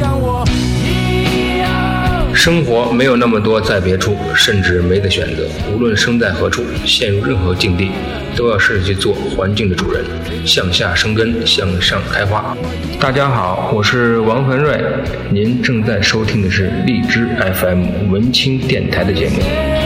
像我一样。生活没有那么多在别处，甚至没得选择。无论生在何处，陷入任何境地，都要试着去做环境的主人，向下生根，向上开花。大家好，我是王恒瑞，您正在收听的是荔枝 FM 文青电台的节目。